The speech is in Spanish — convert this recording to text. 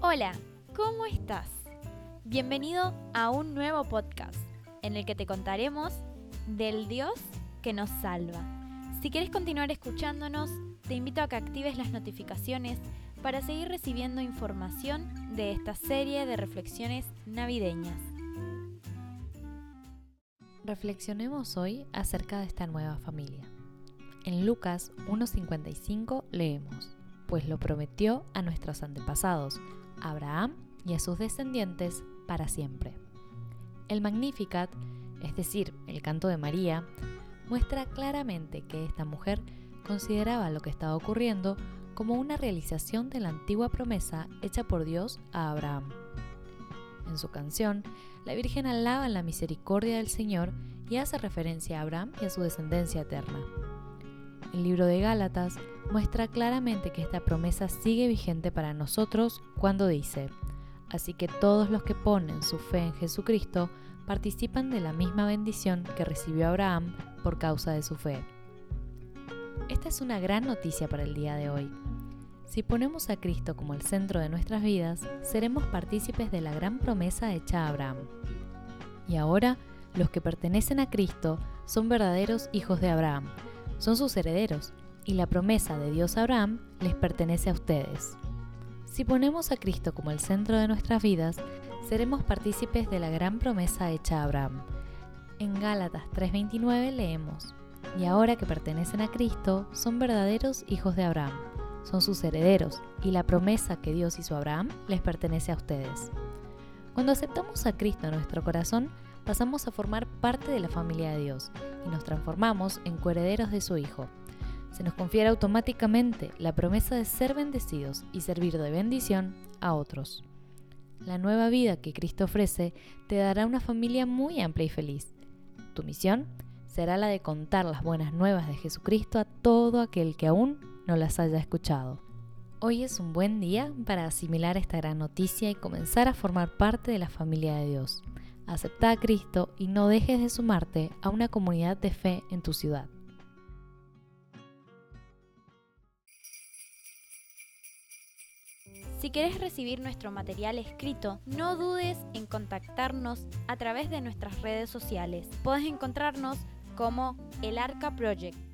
Hola, ¿cómo estás? Bienvenido a un nuevo podcast en el que te contaremos del Dios que nos salva. Si quieres continuar escuchándonos, te invito a que actives las notificaciones para seguir recibiendo información de esta serie de reflexiones navideñas. Reflexionemos hoy acerca de esta nueva familia. En Lucas 1.55 leemos, pues lo prometió a nuestros antepasados, Abraham y a sus descendientes para siempre. El Magnificat, es decir, el canto de María, muestra claramente que esta mujer consideraba lo que estaba ocurriendo como una realización de la antigua promesa hecha por Dios a Abraham. En su canción, la Virgen alaba la misericordia del Señor y hace referencia a Abraham y a su descendencia eterna. El libro de Gálatas muestra claramente que esta promesa sigue vigente para nosotros cuando dice, así que todos los que ponen su fe en Jesucristo participan de la misma bendición que recibió Abraham por causa de su fe. Esta es una gran noticia para el día de hoy. Si ponemos a Cristo como el centro de nuestras vidas, seremos partícipes de la gran promesa hecha a Abraham. Y ahora, los que pertenecen a Cristo son verdaderos hijos de Abraham, son sus herederos, y la promesa de Dios a Abraham les pertenece a ustedes. Si ponemos a Cristo como el centro de nuestras vidas, seremos partícipes de la gran promesa hecha a Abraham. En Gálatas 3:29 leemos, y ahora que pertenecen a Cristo, son verdaderos hijos de Abraham, son sus herederos, y la promesa que Dios hizo a Abraham les pertenece a ustedes. Cuando aceptamos a Cristo en nuestro corazón, pasamos a formar parte de la familia de Dios y nos transformamos en coherederos de su Hijo. Se nos confiere automáticamente la promesa de ser bendecidos y servir de bendición a otros. La nueva vida que Cristo ofrece te dará una familia muy amplia y feliz. Tu misión será la de contar las buenas nuevas de Jesucristo a todo aquel que aún no las haya escuchado. Hoy es un buen día para asimilar esta gran noticia y comenzar a formar parte de la familia de Dios. Acepta a Cristo y no dejes de sumarte a una comunidad de fe en tu ciudad. Si quieres recibir nuestro material escrito, no dudes en contactarnos a través de nuestras redes sociales. Puedes encontrarnos como El Arca Project